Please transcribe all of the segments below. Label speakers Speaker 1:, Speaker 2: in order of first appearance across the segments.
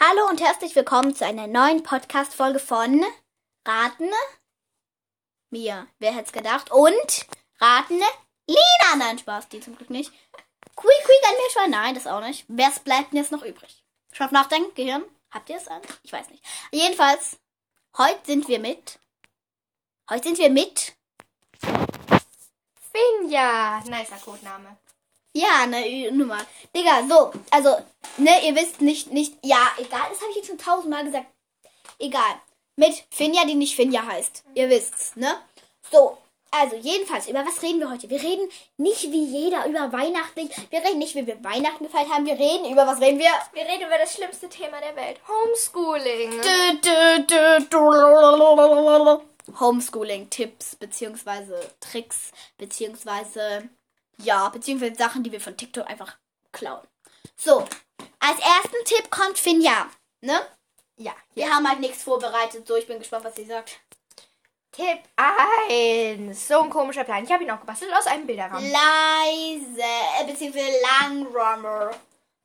Speaker 1: Hallo und herzlich willkommen zu einer neuen Podcast-Folge von Raten mir. Wer hätte es gedacht? Und Raten Lina. Nein, Spaß, die zum Glück nicht. Quick, quick an mir schon. Nein, das auch nicht. Wer bleibt denn jetzt noch übrig? Schon auf Nachdenken, Gehirn? Habt ihr es an? Ich weiß nicht. Jedenfalls, heute sind wir mit. Heute sind wir mit.
Speaker 2: Finja. Nicer Codename.
Speaker 1: Ja, ne, Nummer. Digga, so, also, ne, ihr wisst nicht, nicht, ja, egal, das habe ich jetzt schon tausendmal gesagt. Egal. Mit Finja, die nicht Finja heißt. Ihr wisst's, ne? So, also, jedenfalls, über was reden wir heute? Wir reden nicht wie jeder über Weihnachten. Wir reden nicht, wie wir Weihnachten gefeiert haben. Wir reden über, was reden wir?
Speaker 2: Wir reden über das schlimmste Thema der Welt. Homeschooling.
Speaker 1: Homeschooling-Tipps, beziehungsweise Tricks, beziehungsweise, ja, beziehungsweise Sachen, die wir von TikTok einfach klauen. So, als ersten Tipp kommt Finja, ne?
Speaker 2: Ja.
Speaker 1: Wir haben halt nichts vorbereitet, so ich bin gespannt, was sie sagt.
Speaker 2: Tipp 1. So ein komischer Plan. Ich habe ihn auch gebastelt aus einem Bilderrahmen.
Speaker 1: Leise, äh, beziehungsweise Langrummer.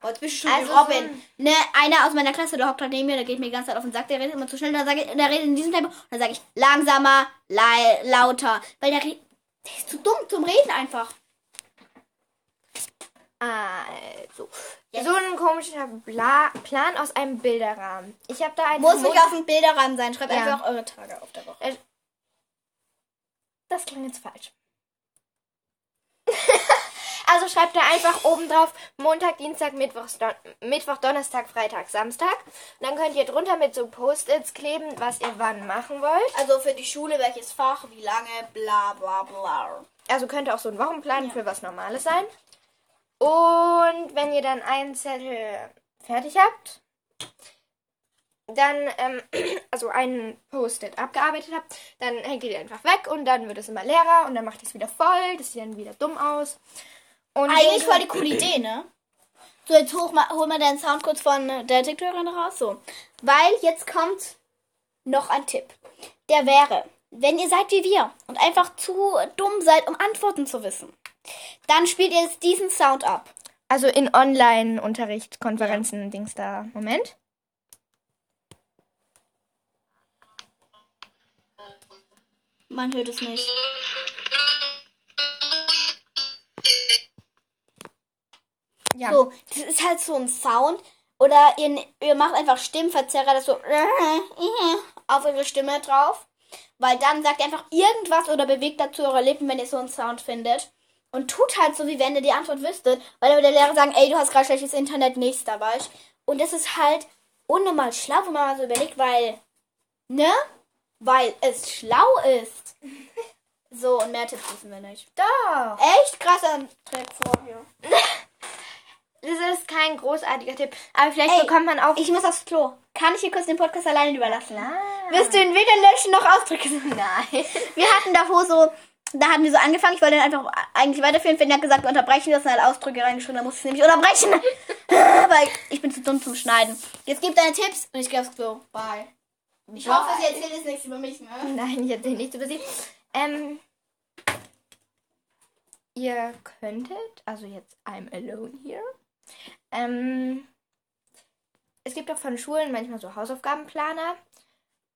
Speaker 1: Oh, jetzt bist du schon
Speaker 2: Also
Speaker 1: Robin.
Speaker 2: so
Speaker 1: ne, einer aus meiner Klasse, der hockt halt neben mir, der geht mir die ganze Zeit auf den Sack, der redet immer zu schnell, dann sage ich, der redet in diesem Tempo, und dann sage ich langsamer, lauter, weil der, der ist zu dumm zum Reden einfach.
Speaker 2: Also.
Speaker 1: Jetzt.
Speaker 2: So ein komischer Bla Plan aus einem Bilderrahmen. Ich habe da einen.
Speaker 1: Muss nicht auf dem Bilderrahmen sein, schreibt
Speaker 2: Ja.
Speaker 1: einfach eure Tage auf der Woche.
Speaker 2: Das klingt jetzt falsch. also schreibt da einfach oben drauf Montag, Dienstag, Mittwoch, Don Mittwoch, Donnerstag, Freitag, Samstag. Und dann könnt ihr drunter mit so Post-its kleben, was ihr wann machen wollt.
Speaker 1: Also für die Schule, welches Fach, wie lange, bla bla bla.
Speaker 2: Also könnte auch so ein Wochenplan für was Normales sein. Und wenn ihr dann einen Zettel fertig habt, dann, ähm, also einen Post-it abgearbeitet habt, dann hängt ihr den einfach weg und dann wird es immer leerer und dann macht ihr es wieder voll, das sieht dann wieder dumm aus. Und
Speaker 1: Eigentlich voll die coole Idee, ne? So, jetzt hoch mal, hol mal deinen Sound kurz von äh, der TikTokerin raus. So. Weil jetzt kommt noch ein Tipp. Der wäre, wenn ihr seid wie wir und einfach zu dumm seid, um Antworten zu wissen, dann spielt ihr jetzt diesen Sound ab.
Speaker 2: Also in Online-Unterricht, Konferenzen, Dings da. Moment.
Speaker 1: Man hört es nicht.
Speaker 2: Ja.
Speaker 1: So, das ist halt so ein Sound. Oder ihr, ihr macht einfach Stimmverzerrer, das so auf eure Stimme drauf. Weil dann sagt ihr einfach irgendwas oder bewegt dazu eure Lippen, wenn ihr so einen Sound findet. Und tut halt so, wie wenn ihr die Antwort wüsstet. Weil dann würde der Lehrer sagen, ey, du hast gerade schlechtes Internet, nächster war ich. Und das ist halt unnormal schlau, wenn man mal so überlegt, weil, ne? Weil es schlau ist. So, und mehr Tipps wissen wir nicht.
Speaker 2: Doch.
Speaker 1: Echt krasser Trick vorher.
Speaker 2: Das ist kein großartiger Tipp. Aber vielleicht
Speaker 1: Ey,
Speaker 2: bekommt man auch.
Speaker 1: Ich muss aufs Klo. Kann ich hier kurz den Podcast alleine überlassen?
Speaker 2: Klar.
Speaker 1: Willst du ihn weder löschen noch ausdrücken?
Speaker 2: Nein.
Speaker 1: Wir hatten davor so, da hatten wir so angefangen, ich wollte dann einfach eigentlich weiterführen. Finn hat gesagt, wir unterbrechen das, und hat Ausdrücke reingeschrieben, da musste ich nämlich unterbrechen. Weil ich bin zu dumm zum Schneiden. Jetzt gib deine Tipps und ich gehe aufs Klo. Bye. Ich hoffe, sie erzählt jetzt nichts über mich, ne?
Speaker 2: Nein, ich erzähle nichts über sie. Ähm, ihr könntet, also jetzt I'm alone here. Ähm, es gibt auch von Schulen manchmal so Hausaufgabenplaner.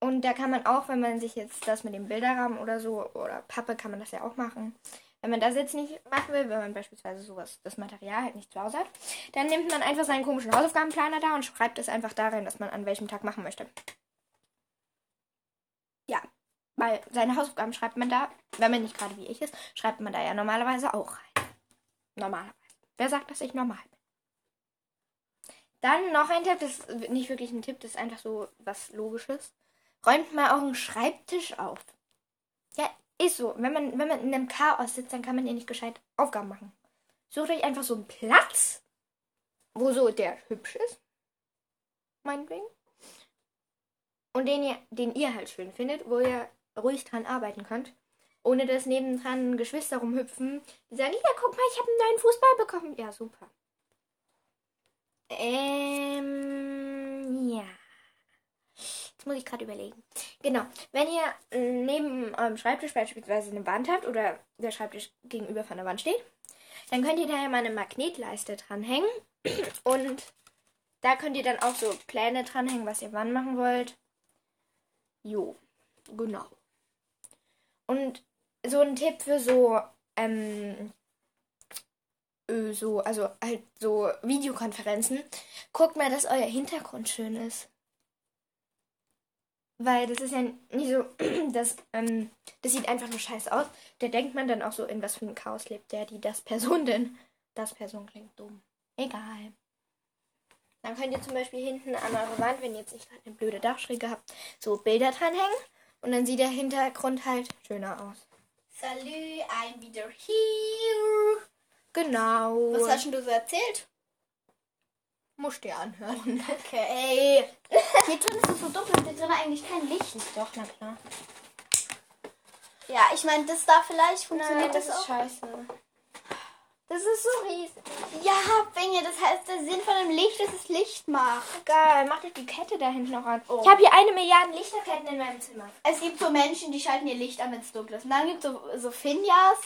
Speaker 2: Und da kann man auch, wenn man sich jetzt das mit dem Bilderrahmen oder so, oder Pappe kann man das ja auch machen. Wenn man das jetzt nicht machen will, wenn man beispielsweise sowas, das Material halt nicht zu Hause hat, dann nimmt man einfach seinen komischen Hausaufgabenplaner da und schreibt es einfach da rein, was man an welchem Tag machen möchte. Ja, weil seine Hausaufgaben schreibt man da, wenn man nicht gerade wie ich ist, schreibt man da ja normalerweise auch rein. Normalerweise. Wer sagt, dass ich normal bin? Dann noch ein Tipp, das ist nicht wirklich ein Tipp, das ist einfach so was Logisches. Räumt mal euren Schreibtisch auf. Ja, ist so. Wenn man, wenn man in einem Chaos sitzt, dann kann man ihr nicht gescheit Aufgaben machen. Sucht euch einfach so einen Platz, wo so der hübsch ist. Meinetwegen. Und den ihr, den ihr halt schön findet, wo ihr ruhig dran arbeiten könnt. Ohne dass nebendran Geschwister rumhüpfen, die sagen, ja, guck mal, ich habe einen neuen Fußball bekommen. Ja, super. Ähm, ja. Jetzt muss ich gerade überlegen. Genau. Wenn ihr äh, neben eurem Schreibtisch beispielsweise eine Wand habt oder der Schreibtisch gegenüber von der Wand steht, dann könnt ihr da ja mal eine Magnetleiste dranhängen und Da könnt ihr dann auch so Pläne dranhängen, was ihr wann machen wollt. Jo, genau. Und so ein Tipp für so, ähm, äh, so, also halt so Videokonferenzen. Guckt mal, dass euer Hintergrund schön ist. Weil das ist ja nicht so, das, ähm, das sieht einfach nur scheiße aus. Da denkt man dann auch so, in was für einem Chaos lebt der, die, das Person denn. Das Person klingt dumm. Egal. Dann könnt ihr zum Beispiel hinten an eurer Wand, wenn ihr jetzt nicht gerade eine blöde Dachschräge habt, so Bilder dranhängen. Und dann sieht der Hintergrund halt schöner aus.
Speaker 1: Salü, I'm wieder here.
Speaker 2: Genau.
Speaker 1: Was hast denn du so erzählt?
Speaker 2: Musst dir anhören?
Speaker 1: Okay. Hier drin ist es so dunkel hier drin eigentlich kein Licht.
Speaker 2: Doch, na klar.
Speaker 1: Ja, ich meine, das da vielleicht funktioniert das, auch.
Speaker 2: scheiße. Das ist so riesig.
Speaker 1: Ja, Binge, das heißt, der Sinn von dem Licht ist, es Licht macht.
Speaker 2: Egal, mach doch die Kette da hinten noch an.
Speaker 1: Oh.
Speaker 2: Ich habe hier eine Milliarde Lichterketten in meinem Zimmer.
Speaker 1: Es gibt so Menschen, die schalten ihr Licht an, wenn es dunkel ist. Und dann gibt es so, so Finjas,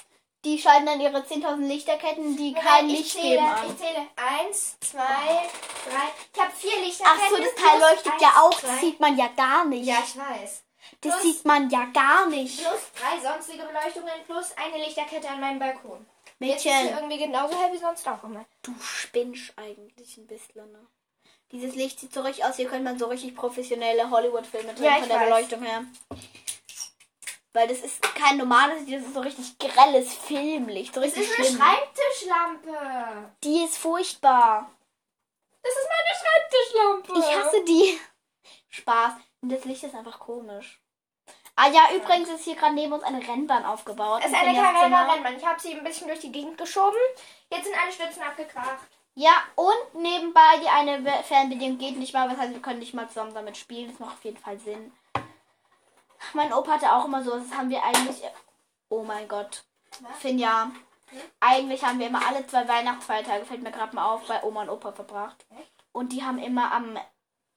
Speaker 1: die schalten dann ihre 10.000 Lichterketten, die kein
Speaker 2: ich
Speaker 1: Licht
Speaker 2: zähle,
Speaker 1: geben an.
Speaker 2: Ich zähle. Eins, zwei, drei. Ich habe vier Lichterketten.
Speaker 1: Ach so, das Teil leuchtet
Speaker 2: eins,
Speaker 1: ja auch.
Speaker 2: zwei.
Speaker 1: Das sieht man ja gar nicht.
Speaker 2: Ja, ich weiß.
Speaker 1: das
Speaker 2: plus-
Speaker 1: sieht man ja gar nicht.
Speaker 2: Plus drei sonstige Beleuchtungen plus eine Lichterkette an meinem Balkon. Jetzt ist
Speaker 1: Mädchen,
Speaker 2: irgendwie genauso hell wie sonst auch immer.
Speaker 1: du spinnst eigentlich ein bisschen, ne? Dieses Licht sieht so richtig aus, hier könnte man so richtig professionelle Hollywood-Filme drehen
Speaker 2: Ja,
Speaker 1: von der
Speaker 2: weiß.
Speaker 1: Beleuchtung her. Weil das ist kein normales Licht, das ist so richtig grelles Filmlicht. So
Speaker 2: Das ist eine
Speaker 1: schlimm.
Speaker 2: Schreibtischlampe.
Speaker 1: Die ist furchtbar.
Speaker 2: Das ist meine Schreibtischlampe.
Speaker 1: Ich hasse die. Spaß. Und das Licht ist einfach komisch. Ah ja, übrigens ist hier gerade neben uns eine Rennbahn aufgebaut.
Speaker 2: Es ist
Speaker 1: in
Speaker 2: eine
Speaker 1: Finjas Zimmer.
Speaker 2: Carrera-Rennbahn. Ich habe sie ein bisschen durch die Gegend geschoben. Jetzt sind alle Stützen abgekracht.
Speaker 1: Ja, und nebenbei die eine Be- Fernbedienung geht nicht mal. Das heißt, wir können nicht mal zusammen damit spielen. Das macht auf jeden Fall Sinn. Mein Opa hatte auch immer so, das haben wir eigentlich. Oh mein Gott.
Speaker 2: Was?
Speaker 1: Finja. Eigentlich haben wir immer alle zwei Weihnachtsfeiertage, fällt mir gerade mal auf, bei Oma und Opa verbracht.
Speaker 2: Echt?
Speaker 1: Und die haben immer am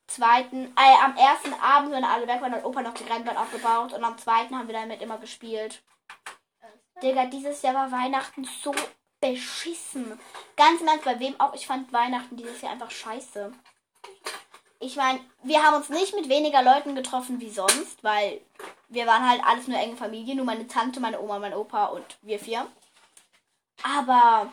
Speaker 1: zweiten, äh, am ersten Abend, wenn alle weg waren, hat Opa noch die Rennbahn aufgebaut und am zweiten haben wir damit immer gespielt. Digga, dieses Jahr war Weihnachten so beschissen. Ganz im Ernst, bei wem auch. Ich fand Weihnachten dieses Jahr einfach scheiße. Ich meine, wir haben uns nicht mit weniger Leuten getroffen wie sonst, weil wir waren halt alles nur enge Familie. Nur meine Tante, meine Oma, mein Opa und wir vier. Aber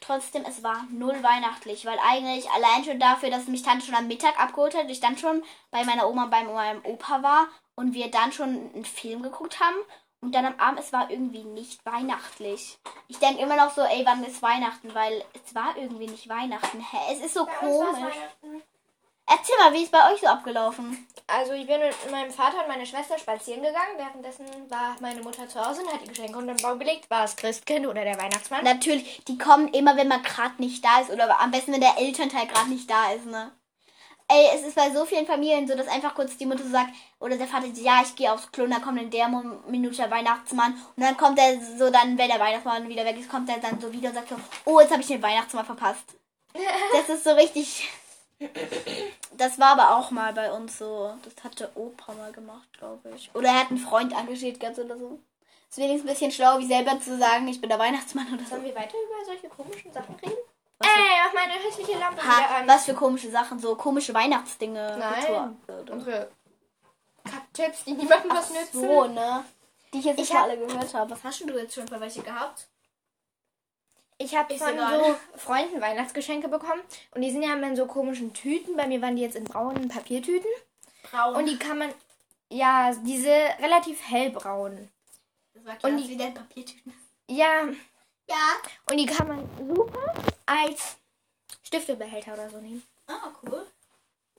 Speaker 1: trotzdem, es war null weihnachtlich, weil eigentlich allein schon dafür, dass mich Tante schon am Mittag abgeholt hat, ich dann schon bei meiner Oma und bei meinem Opa war und wir dann schon einen Film geguckt haben und dann am Abend, es war irgendwie nicht weihnachtlich. Ich denke immer noch so, ey, wann ist Weihnachten? Weil es war irgendwie nicht Weihnachten. Hä? Es ist so komisch. Erzähl mal, wie ist bei euch so abgelaufen?
Speaker 2: Also ich bin mit meinem Vater und meiner Schwester spazieren gegangen. Währenddessen war meine Mutter zu Hause und hat die Geschenke unter den Baum gelegt. War es Christkind oder der Weihnachtsmann?
Speaker 1: Natürlich, die kommen immer, wenn man gerade nicht da ist oder am besten, wenn der Elternteil gerade nicht da ist, ne? Ey, es ist bei so vielen Familien so, dass einfach kurz die Mutter sagt, oder der Vater, ja, ich gehe aufs Klo, und dann kommt in der Minute der Weihnachtsmann und dann kommt er so dann, wenn der Weihnachtsmann wieder weg ist, kommt er dann so wieder und sagt so, oh, jetzt habe ich den Weihnachtsmann verpasst. Das ist so richtig. Das war aber auch mal bei uns so. Das hatte Opa mal gemacht, glaube ich. Oder er hat einen Freund engagiert ganz oder so. Ist wenigstens ein bisschen schlau, wie selber zu sagen, ich bin der Weihnachtsmann oder so.
Speaker 2: Sollen wir weiter über solche komischen Sachen reden?
Speaker 1: Was
Speaker 2: Ey, mach meine hässliche Lampe
Speaker 1: Ha,
Speaker 2: an.
Speaker 1: was für komische Sachen, so komische Weihnachtsdinge.
Speaker 2: Nein.
Speaker 1: Rituale.
Speaker 2: Unsere Kack-Tipps, die niemandem was nützen.
Speaker 1: so, ne? Die ich jetzt nicht
Speaker 2: Ich hab-
Speaker 1: alle gehört habe. Was hast du jetzt schon für welche gehabt?
Speaker 2: Ich habe
Speaker 1: Ist
Speaker 2: von
Speaker 1: egal.
Speaker 2: so Freunden Weihnachtsgeschenke bekommen. Und die sind ja immer in so komischen Tüten. Bei mir waren die jetzt in braunen Papiertüten.
Speaker 1: Braun.
Speaker 2: Und die kann man, ja, diese relativ hellbraun.
Speaker 1: das war
Speaker 2: und
Speaker 1: und
Speaker 2: die-
Speaker 1: wieder Papiertüten.
Speaker 2: Ja,
Speaker 1: Ja.
Speaker 2: und die kann man super als Stiftebehälter oder so nehmen.
Speaker 1: Ah, cool.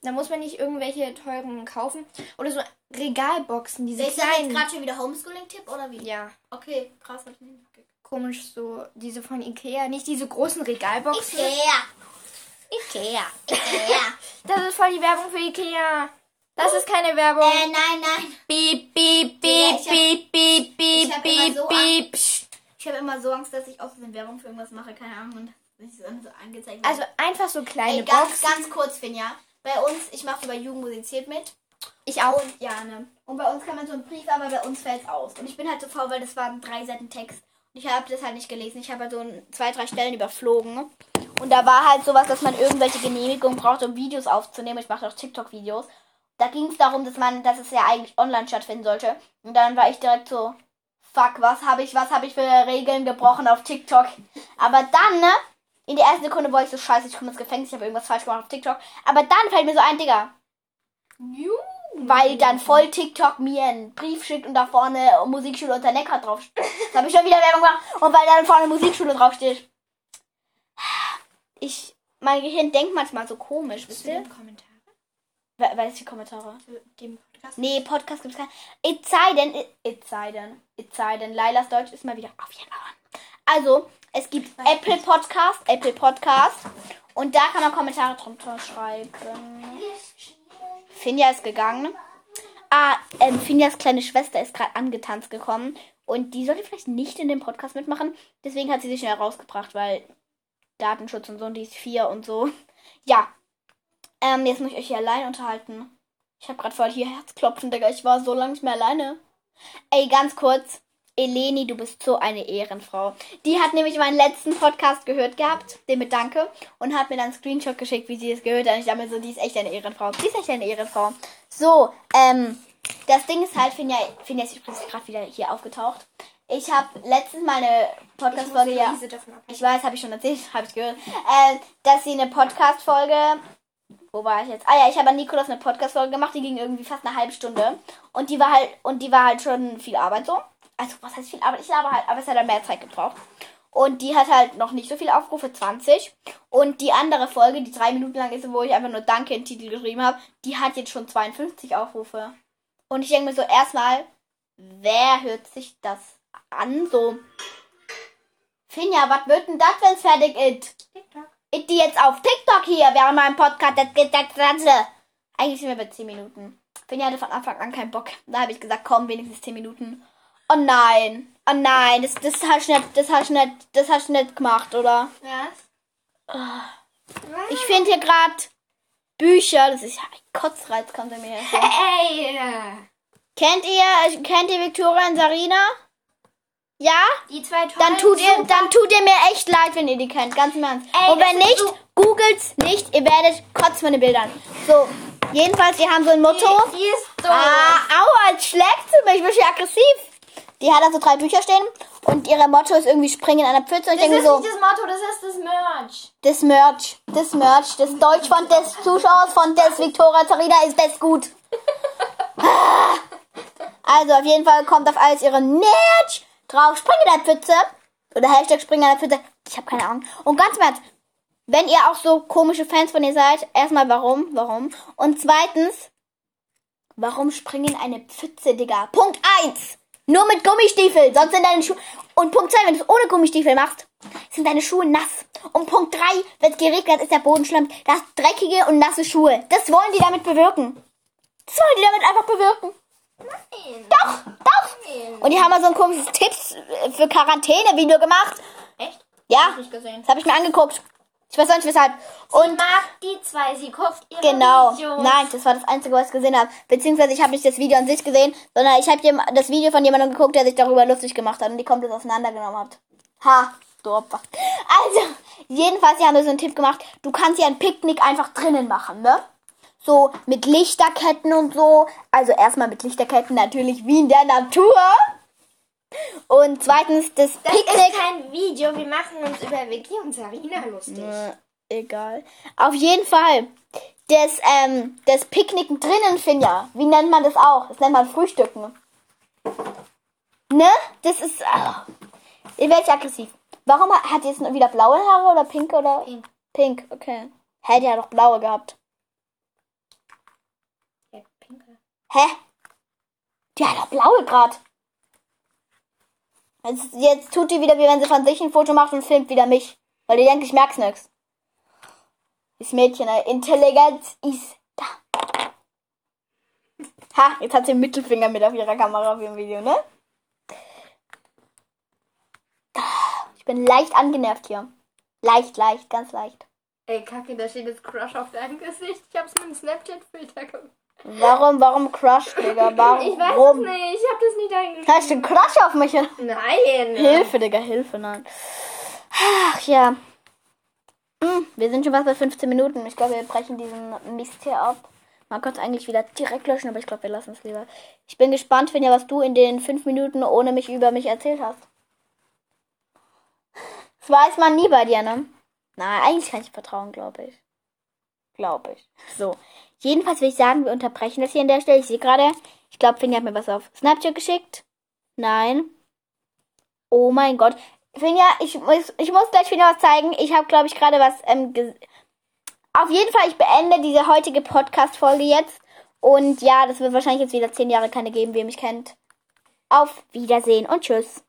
Speaker 2: Da muss man nicht irgendwelche teuren kaufen. Oder so Regalboxen, diese
Speaker 1: Ist das jetzt
Speaker 2: kleinen.
Speaker 1: gerade schon wieder Homeschooling-Tipp oder wie?
Speaker 2: Ja,
Speaker 1: Okay, krass. hab ich nicht mitgekriegt.
Speaker 2: Komisch so, diese von Ikea. Nicht diese großen Regalboxen.
Speaker 1: Ikea.
Speaker 2: Ikea.
Speaker 1: Ikea.
Speaker 2: Das ist voll die Werbung für Ikea. Das ist keine Werbung.
Speaker 1: äh, nein, nein.
Speaker 2: Piep, piep, piep, piep, piep, piep, piep,
Speaker 1: so
Speaker 2: piep.
Speaker 1: Ich habe immer so Angst, dass ich aus Versehen Werbung für irgendwas mache, keine Ahnung. Und wenn ich so angezeigt
Speaker 2: Also einfach so kleine
Speaker 1: Ey, ganz,
Speaker 2: Boxen.
Speaker 1: ganz kurz, Finja. Bei uns, ich mache so bei Jugend musiziert mit.
Speaker 2: Ich auch.
Speaker 1: Und ja, ne. Und bei uns kann man so einen Brief, aber bei uns fällt es aus. Und ich bin halt so faul, weil das waren drei Seiten Text. Ich habe das halt nicht gelesen. Ich habe halt so zwei, drei Stellen überflogen. Und da war halt sowas, dass man irgendwelche Genehmigungen braucht, um Videos aufzunehmen. Ich mache auch TikTok-Videos. Da ging es darum, dass man, dass es ja eigentlich online stattfinden sollte. Und dann war ich direkt so, fuck, was habe ich, was habe ich für Regeln gebrochen auf TikTok? Aber dann, ne? In der ersten Sekunde wollte ich so scheiße, ich komme ins Gefängnis, ich habe irgendwas falsch gemacht auf TikTok. Aber dann fällt mir so ein, Digga,
Speaker 2: Juhu.
Speaker 1: Weil dann voll TikTok mir einen Brief schickt und da vorne Musikschule unter Neckar draufsteht. Da habe ich schon wieder Werbung gemacht. Und weil dann vorne Musikschule draufsteht. Ich, mein Gehirn denkt manchmal so komisch, wisst ihr?
Speaker 2: Kommentare
Speaker 1: ist die Kommentare?
Speaker 2: dem Podcast?
Speaker 1: Nee, Podcast gibt's keinen. Es sei denn, es sei denn, es sei denn, Lailas Deutsch ist mal wieder auf jeden Fall. Also, es gibt Apple Podcast, Apple Podcast. Und da kann man Kommentare drunter schreiben. Finja ist gegangen. Ah, ähm, Finjas kleine Schwester ist gerade angetanzt gekommen. Und die sollte vielleicht nicht in dem Podcast mitmachen. Deswegen hat sie sich schnell rausgebracht, weil Datenschutz und so. Und die ist vier und so. Ja. Ähm, jetzt muss ich euch hier allein unterhalten. Ich habe gerade voll hier Herzklopfen, Digga. Ich war so lange nicht mehr alleine. Ey, ganz kurz. Eleni, du bist so eine Ehrenfrau. Die hat nämlich meinen letzten Podcast gehört gehabt, den mit Danke, und hat mir dann einen Screenshot geschickt, wie sie es gehört hat. Und ich dachte mir so, die ist echt eine Ehrenfrau. Die ist echt eine Ehrenfrau. So, ähm, das Ding ist halt, Finja, Finja ist übrigens gerade wieder hier aufgetaucht. Ich habe letztens meine Podcast-Folge ja. Ich weiß, habe ich schon erzählt, habe ich gehört, äh, dass sie eine Podcast-Folge. Wo war ich jetzt? Ah ja, ich habe an Nikolas eine Podcast-Folge gemacht, die ging irgendwie fast eine halbe Stunde. Und die war halt, und die war halt schon viel Arbeit so. Also, was heißt viel Arbeit? Ich habe halt, aber es hat dann mehr Zeit gebraucht. Und die hat halt noch nicht so viele Aufrufe, 20. Und die andere Folge, die drei Minuten lang ist, wo ich einfach nur Danke in den Titel geschrieben habe, die hat jetzt schon 52 Aufrufe. Und ich denke mir so, erstmal, wer hört sich das an? So, Finja, was wird denn das, wenn es fertig ist?
Speaker 2: TikTok.
Speaker 1: Ist die jetzt auf TikTok hier während meinem Podcast? Das geht das Ganze. Eigentlich sind wir bei 10 Minuten. Finja hatte von Anfang an keinen Bock. Da habe ich gesagt, komm, wenigstens 10 Minuten. Oh nein. Oh nein, das, das hast du nicht, das hast du nicht, das hast du nicht gemacht, oder?
Speaker 2: Was?
Speaker 1: Ich finde hier gerade Bücher, das ist ein Kotzreiz, kommt er mir her.
Speaker 2: Hey!
Speaker 1: Kennt ihr, kennt ihr Victoria und Sarina? Ja?
Speaker 2: Die zwei tollen
Speaker 1: Dann tut ihr, dann tut ihr mir echt leid, wenn ihr die kennt, ganz im Ernst.
Speaker 2: Ey,
Speaker 1: Und wenn nicht,
Speaker 2: so-
Speaker 1: googelt's nicht, ihr werdet kotzen von den Bildern. So, jedenfalls, die haben so ein Motto.
Speaker 2: Die, die ist so.
Speaker 1: Ah, aua, jetzt schlägt sie mich, ich bin schon aggressiv. Die hat also drei Bücher stehen und ihre Motto ist irgendwie springen in einer Pfütze. Und ich
Speaker 2: das
Speaker 1: denke
Speaker 2: ist
Speaker 1: so,
Speaker 2: nicht das Motto, das ist das Merch.
Speaker 1: das Merch, das Merch, das Deutsch von des Zuschauers von des Victoria Zarina ist das gut. Also auf jeden Fall kommt auf alles ihre Merch drauf, spring in der Pfütze. Oder Hashtag spring in der Pfütze. Ich habe keine Ahnung. Und ganz im Ernst, wenn ihr auch so komische Fans von ihr seid, erstmal warum, warum? Und zweitens, warum springen in eine Pfütze, Digga? Punkt 1. Nur mit Gummistiefel, sonst sind deine Schuhe. Und Punkt 2, wenn du es ohne Gummistiefel machst, sind deine Schuhe nass. Und Punkt 3, wenn es geregnet ist der Boden schlimm. Du hast dreckige und nasse Schuhe. Das wollen die damit bewirken. Das wollen die damit einfach bewirken.
Speaker 2: Nein.
Speaker 1: Doch, doch.
Speaker 2: Nein.
Speaker 1: Und die haben mal so ein komisches Tipps für Quarantäne-Video gemacht.
Speaker 2: Echt?
Speaker 1: Ja,
Speaker 2: Hab ich nicht gesehen.
Speaker 1: das habe ich mir angeguckt. Ich weiß auch nicht weshalb. Und
Speaker 2: Und mag die zwei, sie guckt ihre
Speaker 1: Genau.
Speaker 2: Videos.
Speaker 1: Nein, das war das Einzige, was ich gesehen habe. Beziehungsweise ich habe nicht das Video an sich gesehen, sondern ich habe das Video von jemandem geguckt, der sich darüber lustig gemacht hat und die komplett auseinandergenommen hat. Ha, du Opfer. Also, jedenfalls, die haben mir so einen Tipp gemacht. Du kannst ja ein Picknick einfach drinnen machen, ne? So mit Lichterketten und so. Also erstmal mit Lichterketten natürlich wie in der Natur. Und zweitens das,
Speaker 2: Das
Speaker 1: Picknick.
Speaker 2: ist kein Video, wir machen uns über Vicky und Sarina lustig.
Speaker 1: Äh, egal. Auf jeden Fall. Das, ähm, das Picknicken drinnen, Finja. Wie nennt man das auch? Das nennt man Frühstücken. Ne? Das ist. ah. Ihr werdet aggressiv. Warum hat die jetzt wieder blaue Haare oder pink oder?
Speaker 2: Pink.
Speaker 1: Pink, okay. Hätte ja doch blaue gehabt.
Speaker 2: Ja, pinke.
Speaker 1: Hä? Die hat doch blaue grad. Jetzt, jetzt tut die wieder, wie wenn sie von sich ein Foto macht und filmt wieder mich. Weil die denkt, ich merk's nix. Das Mädchen. Intelligenz ist da. Ha, jetzt hat sie den Mittelfinger mit auf ihrer Kamera auf ihrem Video, ne? Ich bin leicht angenervt hier. Leicht, leicht, ganz leicht.
Speaker 2: Ey, Kacke, da steht jetzt Crush auf deinem Gesicht. Ich hab's mit einem Snapchat-Filter gemacht.
Speaker 1: Warum, warum Crush, Digga? Warum?
Speaker 2: Ich weiß es nicht, ich hab das nicht eingeschrieben.
Speaker 1: Hast du einen Crush auf mich?
Speaker 2: Nein.
Speaker 1: Hilfe, Digga, Hilfe, nein. Ach ja. Hm, wir sind schon fast bei 15 Minuten. Ich glaube, wir brechen diesen Mist hier ab. Man könnte es eigentlich wieder direkt löschen, aber ich glaube, wir lassen es lieber. Ich bin gespannt, Finja, was du in den 5 Minuten ohne mich über mich erzählt hast. Das weiß man nie bei dir, ne? Na, eigentlich kann ich vertrauen, glaube ich. Glaube ich. So. Jedenfalls will ich sagen, wir unterbrechen das hier an der Stelle. Ich sehe gerade, ich glaube, Finja hat mir was auf Snapchat geschickt. Nein. Oh mein Gott. Finja, ich muss, ich muss gleich wieder was zeigen. Ich habe, glaube ich, gerade was. Ähm, auf jeden Fall, ich beende diese heutige Podcast-Folge jetzt. Und ja, das wird wahrscheinlich jetzt wieder zehn Jahre keine geben, wie ihr mich kennt. Auf Wiedersehen und tschüss.